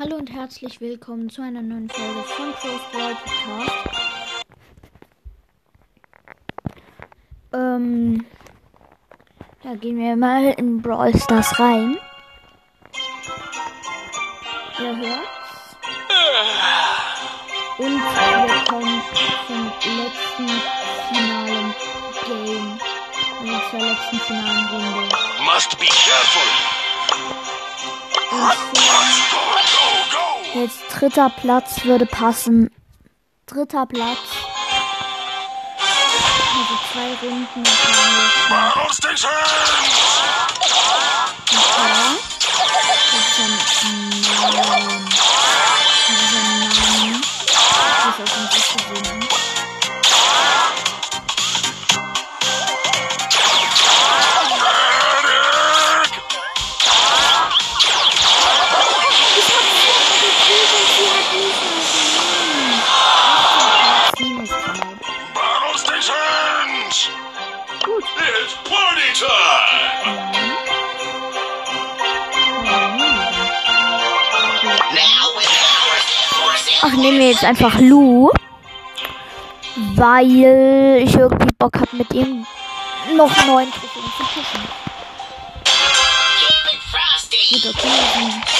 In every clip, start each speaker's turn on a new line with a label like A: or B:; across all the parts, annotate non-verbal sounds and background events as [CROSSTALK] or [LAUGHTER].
A: Hallo und herzlich willkommen zu einer neuen Folge von Crow's Brawl Podcast. Ähm, ja, gehen wir mal in Brawl Stars rein. Ihr hört's. Und wir kommen zum letzten finalen Game. Also zur letzten finalen Runde.
B: Must be careful.
A: Und
B: go!
A: Jetzt dritter Platz würde passen. Dritter Platz. Also zwei Runden.
B: Battle stations!
A: Ja. Das ist ein Nein. Das ist ein Nein. Das ist ein Nicht gewinnen.
B: Medic!
A: Ach, nehmen wir jetzt einfach Lu. Weil ich irgendwie Bock habe, mit ihm noch neun Trophäen zu pushen.
C: Keep it frosty.
A: Gut, okay.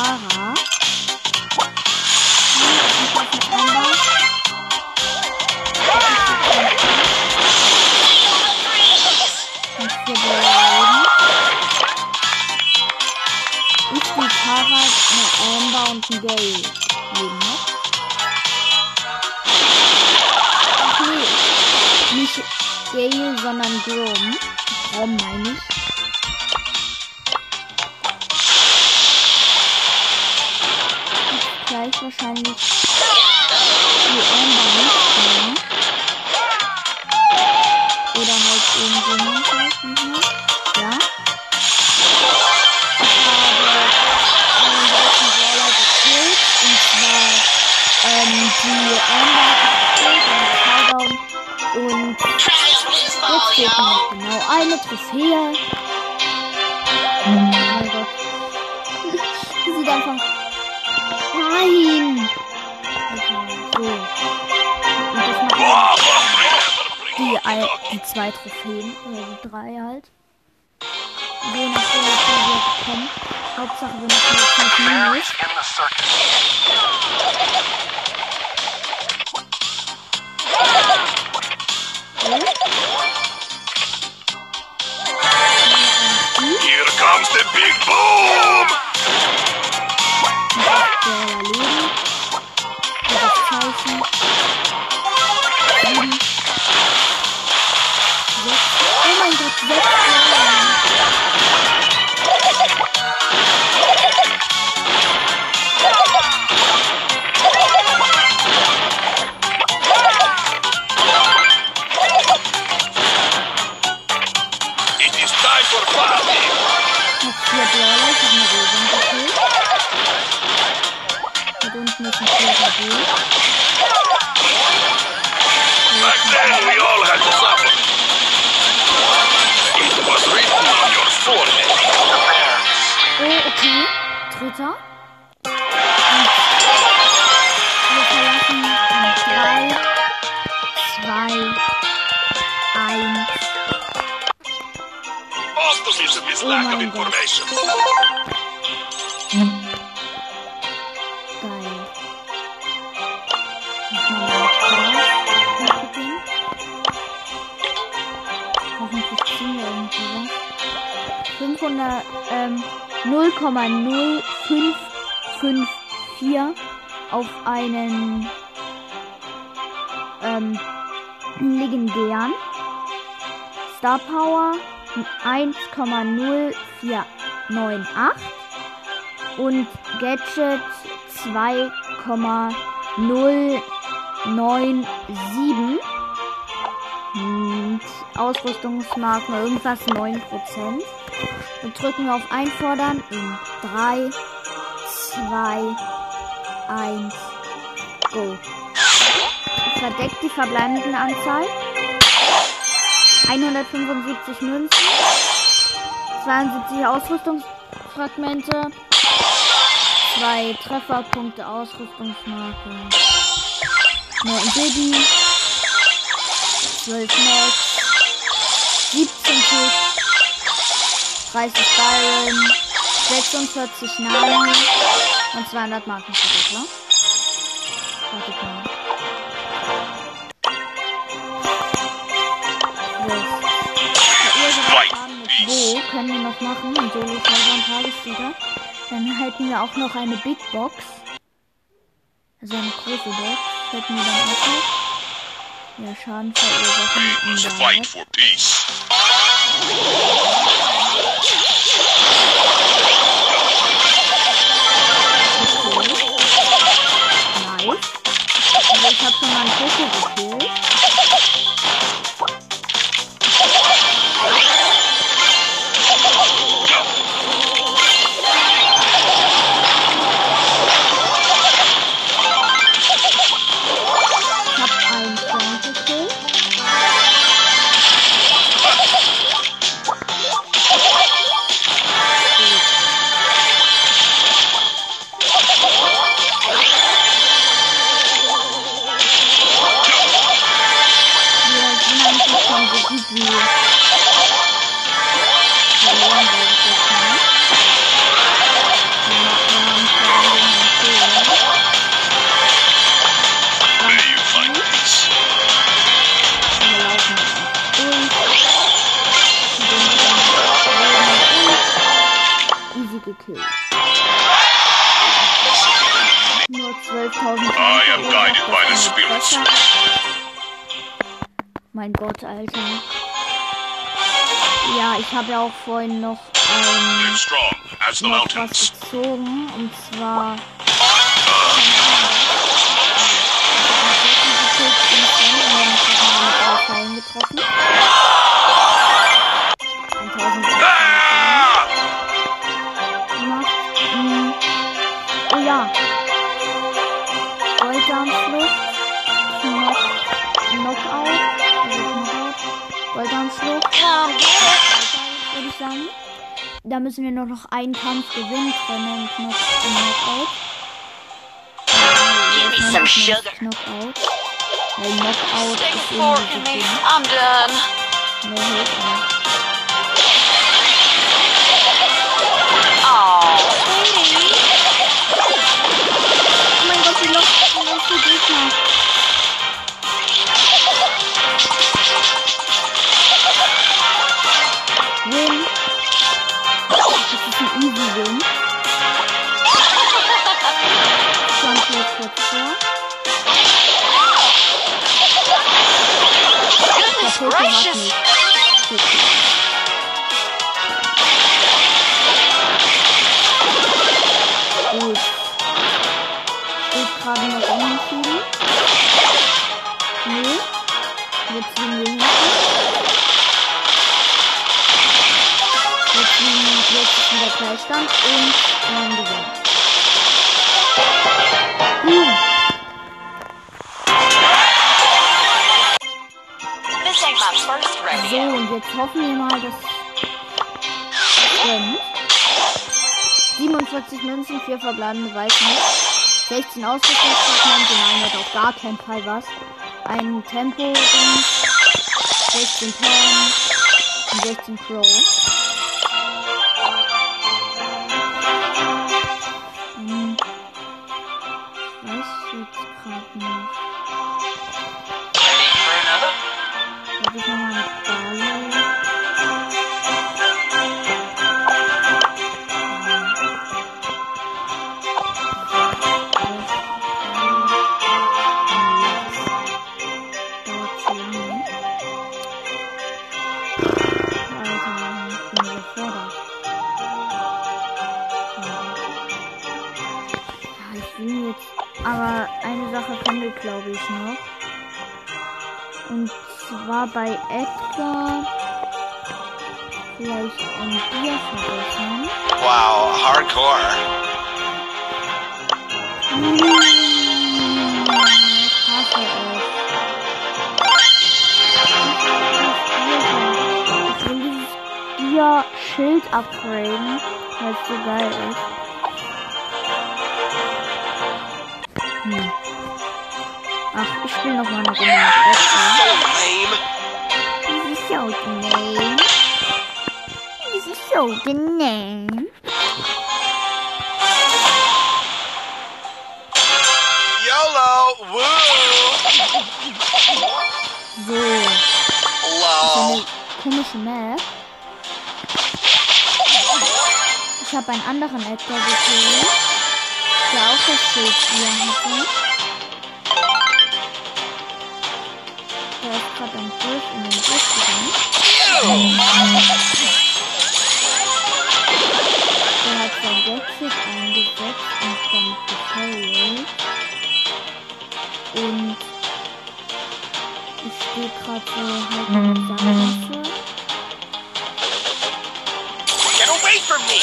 A: Tara. Ich, die Tara, eine Amber und ein Gay leben. Ach nee, nicht Gale, sondern Grom. Grom meine ich. Gleich wahrscheinlich die Amber nicht mehr. Oder halt irgendjemand weiß nicht mehr. Ja. Ich habe einen Brawler gekillt und zwar ähm, die Amber hat gekillt und jetzt fehlt noch genau eine Trophäe. Oh mein Gott. Sie sieht einfach. Nein! So. Und das macht die,
B: up
A: Al-
B: the
A: die zwei Trophäen, oder die drei halt. Je nachdem, was wir bekommen. Hauptsache, wir machen jetzt nicht Minus.
B: Here comes the big boom! Information.
A: Geil. entwickeln. Hoffentlich ziehen wir irgendwie was. 500, ähm, 0,0554 auf einen ähm, legendären. Star Power 1,0498 und Gadget 2,097 und Ausrüstungsmarken irgendwas 9%. Wir drücken auf Einfordern in 3, 2, 1, go. Verdeckt die verbleibenden Anzahl. 175 Münzen. 72 Ausrüstungsfragmente. 2 Trefferpunkte Ausrüstungsmarke. 9 Diddy. 12 Max. 17 Tick. 30 Byron. 46 Nani. Und 200 Marken zurück, ne? Wo können wir noch machen? Und Solo Cyber und Tagessieger. Dann hätten wir auch noch eine Big Box. Also eine große Box. Hätten wir dann auch noch. Ja, Schaden verursachen.
B: Must fight for peace.
A: Okay. Nice. Also ich habe schon mal einen Koko gekillt. Gekillt. Nur 12.000
B: I am guided by the spirits.
A: Mein Gott, Alter. Ja, ich habe ja auch vorhin noch ähm, noch was gezogen. Und zwar. Da müssen wir nur noch einen Kampf gewinnen können. Knock, Knockout.
C: Give me some sugar.
A: Knockout. Weil Knockout ist irgendwie so
C: I'm done.
A: mehr Hilfe.
C: Oh,
A: gerade noch unentschieden. Nee. Jetzt ziehen wir hinten. Jetzt ziehen jetzt ist wieder Gleichstand und wir haben gewonnen. Boom. So, und jetzt hoffen wir mal, dass es gönnt. 47 Münzen, 4 verbleibende Weichen. 16 Ausrüstungsfragmente, nein, hat auf gar keinen Fall was. Ein Tempo, 16 Pam und 16 Crow. Will jetzt. Aber eine Sache wir, glaube ich, noch. Und zwar bei Edgar vielleicht ein Bier verbessern.
D: Wow, hardcore.
A: Mmh, ich hasse es. Ich will dieses Bier-Schild upgraden, weil es so geil ist. Ach, ich spiele noch mal eine Runde mit Edgar. This is so lame. This is so lame.
D: YOLO. Woo.
A: So,
D: Lol.
A: komische Map. Ich habe einen anderen Edgar gekillt, der auch das Schild hier hatte. Gerade am Durch in den Bus gegangen. Der hat sein Gadget eingesetzt und dann gefailt. Und ich stehe gerade so halt in der Sackgasse.
D: Get away from me.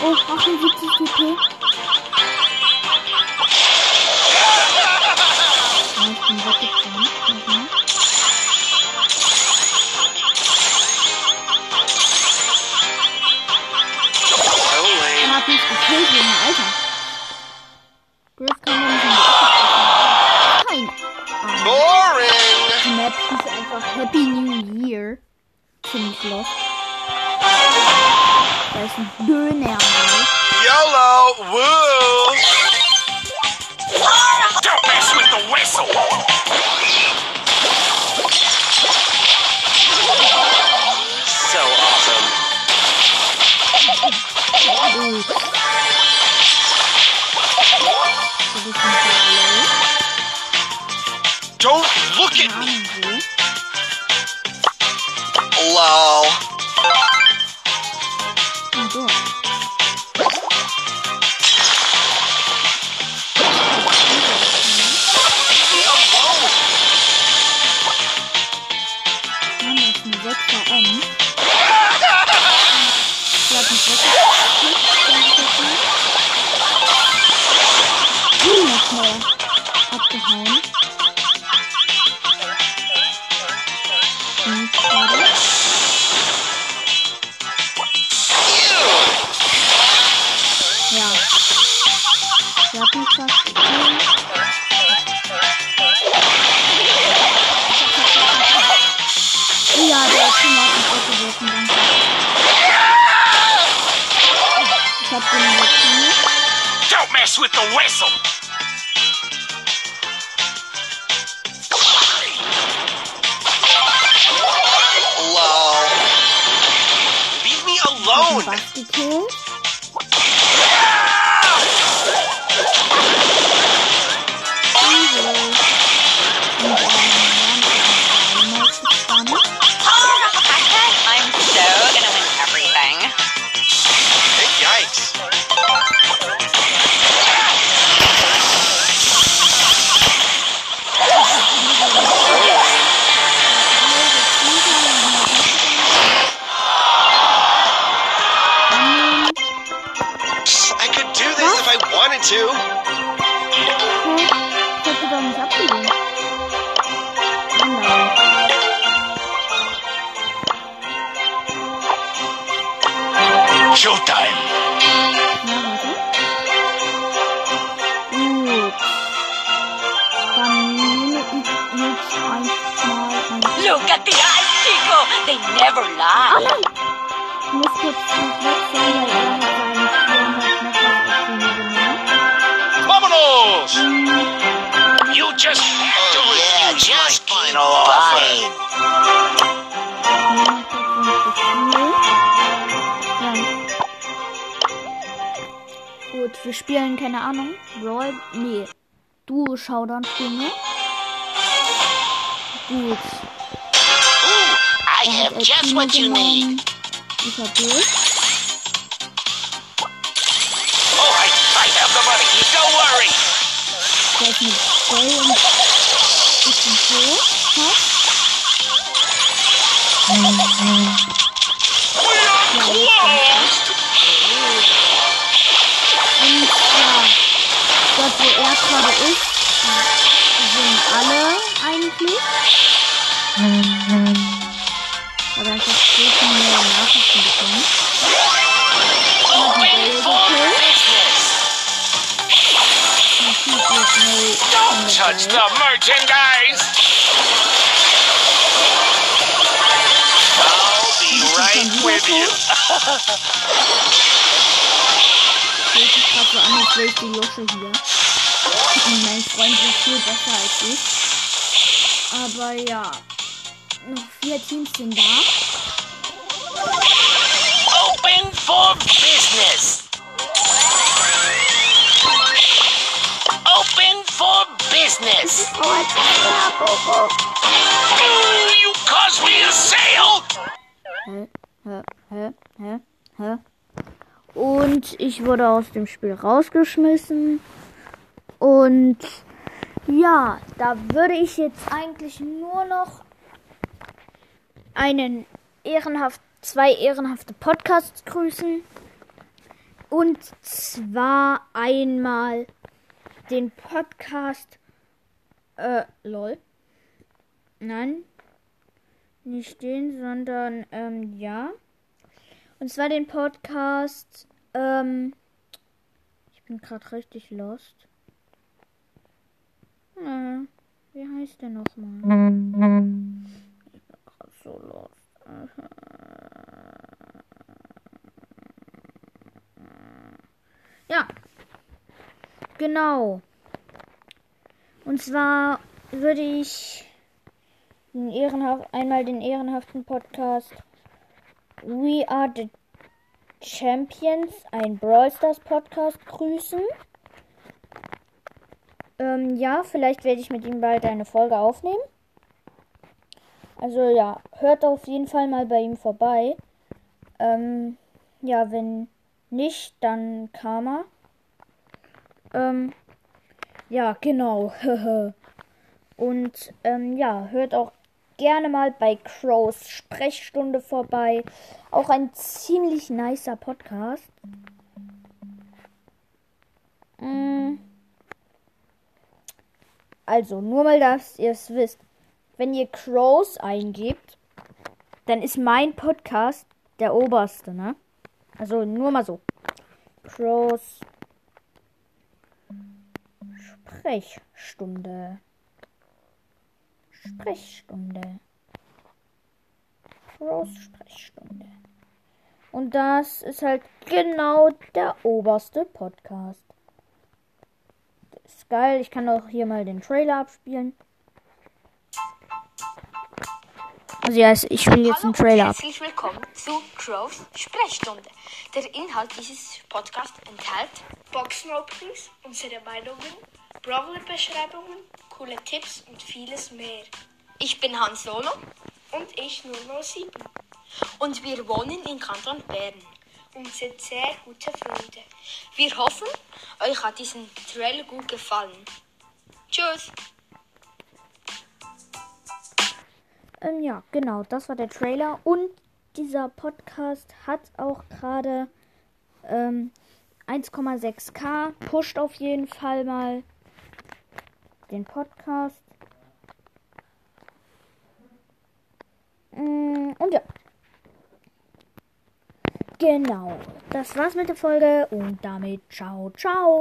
A: Oh, 78 TP. Hieß einfach oh, Happy New Year. Ziemlich lost. Da ist ein Döner.
D: YOLO. Woo.
B: Don't mess with the whistle!
D: So awesome.
A: Gut. Das ist ein Barley.
D: Don't look at me.
A: Hello.
B: Don't mess with the whistle!
D: Lol. Leave me alone.
A: Was gekillt?
C: Look at the eyes, Chico. They never lie.
A: Ich muss jetzt nicht wechseln, weil er hat seinen 400 noch was
B: You just have to
D: Oh, yeah,
B: refuse
D: just
B: my final offer.
A: Gut, wir spielen, keine Ahnung. Brawl. Nee. Duo Showdown spielen wir. Gut.
B: I have just what you need.
A: genommen. Ich hab Bill.
B: Oh, I, I have the money. Don't worry.
A: Gleich mit Bell und ich bin so.
B: We are closed.
A: Und ja, dort wo er gerade ist, sind alle eigentlich. Aber Nachrichten bekommen.
B: Business.
A: Natürlich ist neu
B: Don't touch the merchandise. I'll be right with you.
A: Fühlt sich gerade so an, als wäre ich die Lusche hier. Mein Freund ist viel besser als ich. Aber ja, noch vier Teams sind da.
B: For business. Open for business. You caused me?
A: Hä? Hä? Und ich wurde aus dem Spiel rausgeschmissen. Und ja, da würde ich jetzt eigentlich nur noch einen ehrenhaft, zwei ehrenhafte Podcasts grüßen. Und zwar einmal den Podcast, äh, lol. Nein, nicht den, sondern, ähm, ja. Und zwar den Podcast, ähm, ich bin gerade richtig lost. Äh, wie heißt der nochmal? Ich bin gerade so lost. Ja. Genau. Und zwar würde ich den ehrenhaft, einmal den ehrenhaften Podcast We Are the Champions, ein Brawl Stars Podcast, grüßen. Ähm, ja, vielleicht werde ich mit ihm bald eine Folge aufnehmen. Also ja, hört auf jeden Fall mal bei ihm vorbei. Ähm, ja, wenn nicht, dann Karma. Ähm, ja, genau. [LAUGHS] Und ähm, ja, hört auch gerne mal bei Crows Sprechstunde vorbei. Auch ein ziemlich nicer Podcast. Mm. Also, nur mal, dass ihr es wisst. Wenn ihr Crows eingebt, dann ist mein Podcast der oberste, ne? Also, nur mal so. Crows Sprechstunde. Sprechstunde. Crows Sprechstunde. Und das ist halt genau der oberste Podcast. Das ist geil. Ich kann auch hier mal den Trailer abspielen. Also ja, ich spiele jetzt
E: Hallo
A: einen Trailer ab.
E: herzlich willkommen zu Crows Sprechstunde. Der Inhalt dieses Podcasts enthält Boxen-Openings, unsere Meinungen, Brawler-Beschreibungen, coole Tipps und vieles mehr. Ich bin Hans Solo und ich 007 und wir wohnen in Kanton Bern und sind sehr gute Freunde. Wir hoffen, euch hat diesen Trailer gut gefallen. Tschüss!
A: Ähm, ja, genau, das war der Trailer. Und dieser Podcast hat auch gerade ähm, 1,6k. Pusht auf jeden Fall mal den Podcast. Mm, Und ja. Genau. Das war's mit der Folge und damit ciao, ciao.